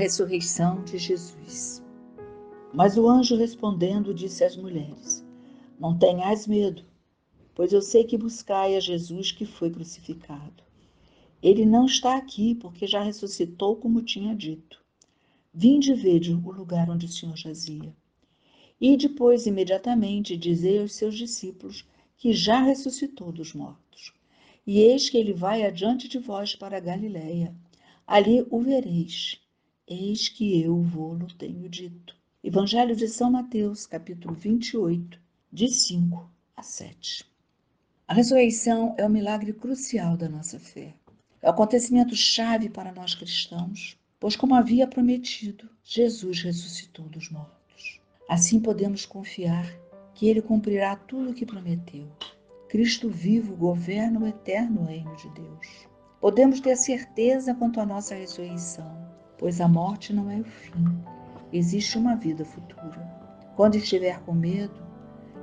ressurreição de Jesus. Mas o anjo respondendo disse às mulheres: Não tenhais medo, pois eu sei que buscai a Jesus que foi crucificado. Ele não está aqui, porque já ressuscitou, como tinha dito. Vinde vede o lugar onde o Senhor jazia. E depois, imediatamente, dizei aos seus discípulos que já ressuscitou dos mortos. E eis que ele vai adiante de vós para a Galiléia. Ali o vereis. Eis que eu vou-lo tenho dito. Evangelho de São Mateus, capítulo 28, de 5 a 7. A ressurreição é o milagre crucial da nossa fé. É o acontecimento chave para nós cristãos, pois, como havia prometido, Jesus ressuscitou dos mortos. Assim podemos confiar que ele cumprirá tudo o que prometeu. Cristo vivo governa o eterno reino de Deus. Podemos ter certeza quanto à nossa ressurreição, pois a morte não é o fim, existe uma vida futura. Quando estiver com medo,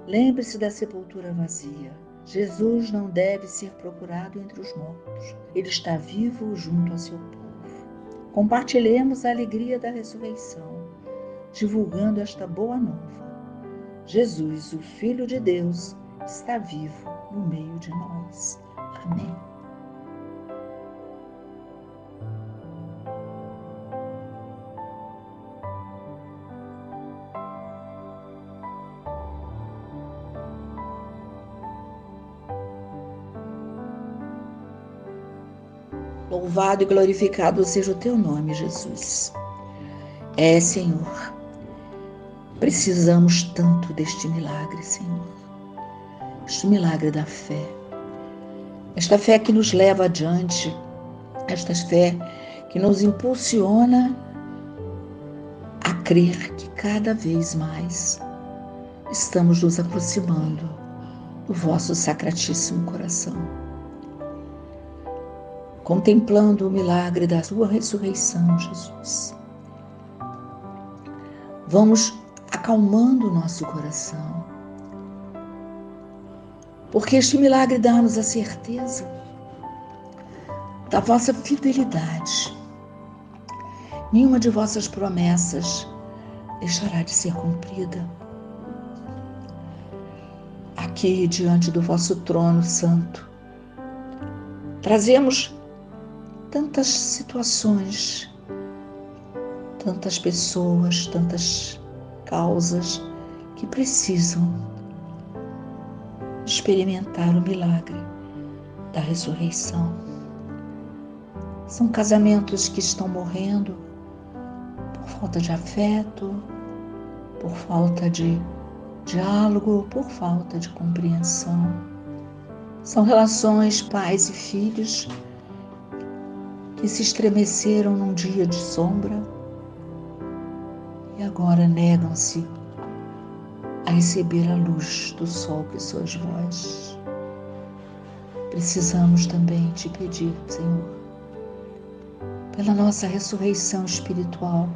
lembre-se da sepultura vazia. Jesus não deve ser procurado entre os mortos. Ele está vivo junto a seu povo. Compartilhemos a alegria da ressurreição, divulgando esta boa nova. Jesus, o Filho de Deus, está vivo no meio de nós. Amém. Louvado e glorificado seja o teu nome, Jesus. É, Senhor, precisamos tanto deste milagre, Senhor este milagre da fé. Esta fé que nos leva adiante, esta fé que nos impulsiona a crer que cada vez mais estamos nos aproximando do vosso sacratíssimo coração. Contemplando o milagre da sua ressurreição, Jesus. Vamos acalmando o nosso coração porque este milagre dá-nos a certeza da vossa fidelidade. Nenhuma de vossas promessas deixará de ser cumprida. Aqui, diante do vosso trono santo, trazemos tantas situações, tantas pessoas, tantas causas que precisam experimentar o milagre da ressurreição. São casamentos que estão morrendo por falta de afeto, por falta de diálogo, por falta de compreensão. São relações pais e filhos que se estremeceram num dia de sombra e agora negam-se a receber a luz do sol que sois vós. Precisamos também te pedir, Senhor, pela nossa ressurreição espiritual.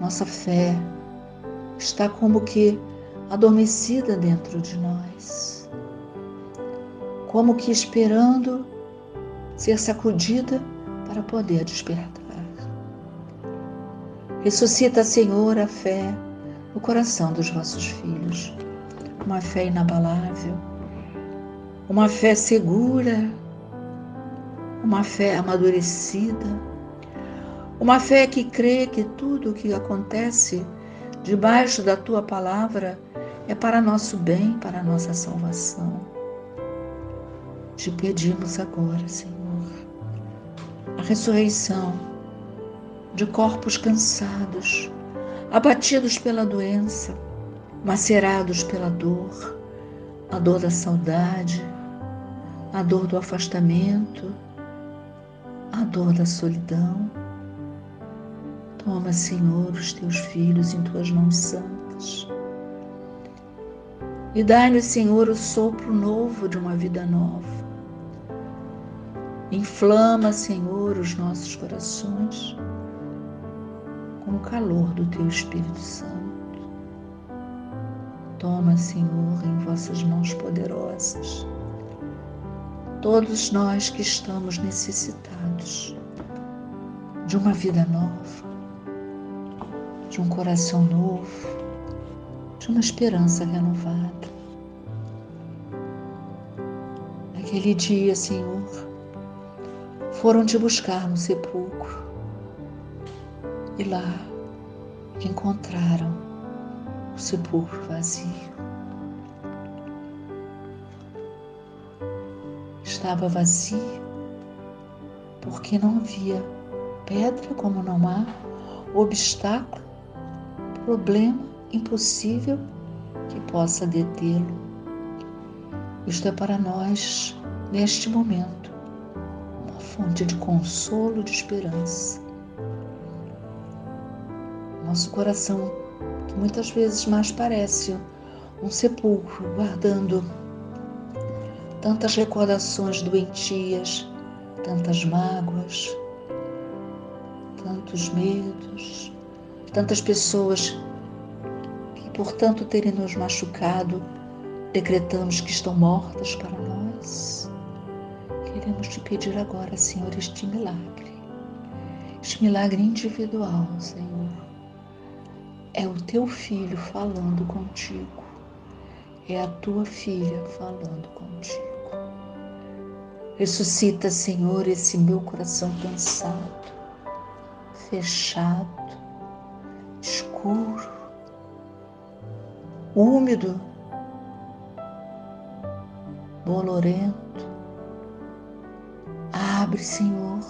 Nossa fé está como que adormecida dentro de nós, como que esperando ser sacudida para poder despertar. Ressuscita, Senhor, a fé no coração dos vossos filhos. Uma fé inabalável, uma fé segura, uma fé amadurecida, uma fé que crê que tudo o que acontece debaixo da tua palavra é para nosso bem, para nossa salvação. Te pedimos agora, Senhor, a ressurreição de corpos cansados, abatidos pela doença, macerados pela dor, a dor da saudade, a dor do afastamento, a dor da solidão. Toma, Senhor, os teus filhos em tuas mãos santas. E dai-nos, Senhor, o sopro novo de uma vida nova. Inflama, Senhor, os nossos corações com o calor do teu Espírito Santo. Toma, Senhor, em vossas mãos poderosas todos nós que estamos necessitados de uma vida nova, de um coração novo, de uma esperança renovada. Naquele dia, Senhor, foram te buscar no sepulcro e lá encontraram o sepulcro vazio. Estava vazio porque não havia pedra como não há, obstáculo, problema impossível que possa detê-lo. Isto é para nós, neste momento, fonte de consolo, de esperança. Nosso coração, que muitas vezes mais parece um sepulcro, guardando tantas recordações doentias, tantas mágoas, tantos medos, tantas pessoas que, por tanto terem nos machucado, decretamos que estão mortas para nós. Queremos te pedir agora, Senhor, este milagre, este milagre individual, Senhor. É o teu filho falando contigo, é a tua filha falando contigo. Ressuscita, Senhor, esse meu coração cansado, fechado, escuro, úmido, bolorento. Abre, Senhor,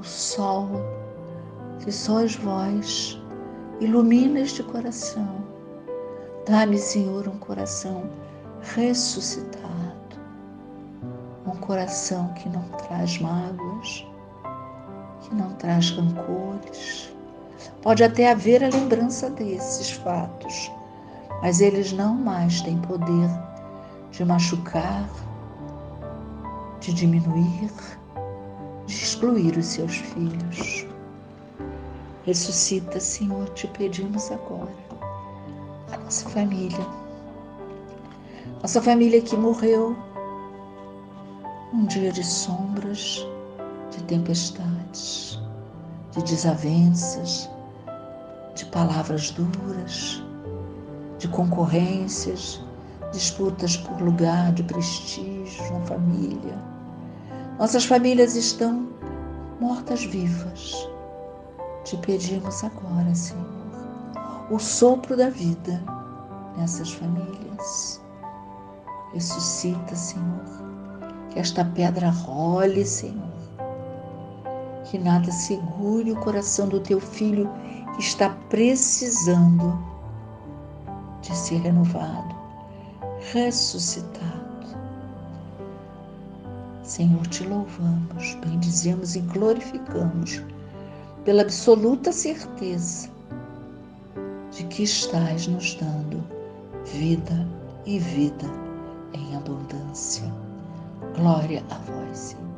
o sol, se sois vós, ilumina este coração. Dá-me, Senhor, um coração ressuscitado, um coração que não traz mágoas, que não traz rancores. Pode até haver a lembrança desses fatos, mas eles não mais têm poder de machucar, de diminuir, de excluir os seus filhos. Ressuscita, Senhor, te pedimos agora, a nossa família, nossa família que morreu um dia de sombras, de tempestades, de desavenças, de palavras duras, de concorrências, disputas por lugar de prestígio na família. Nossas famílias estão mortas-vivas. Te pedimos agora, Senhor, o sopro da vida nessas famílias. Ressuscita, Senhor, que esta pedra role, Senhor que nada segure o coração do teu filho que está precisando de ser renovado, ressuscitado. Senhor, te louvamos, bendizemos e glorificamos pela absoluta certeza de que estás nos dando vida e vida em abundância. Glória a vós, Senhor.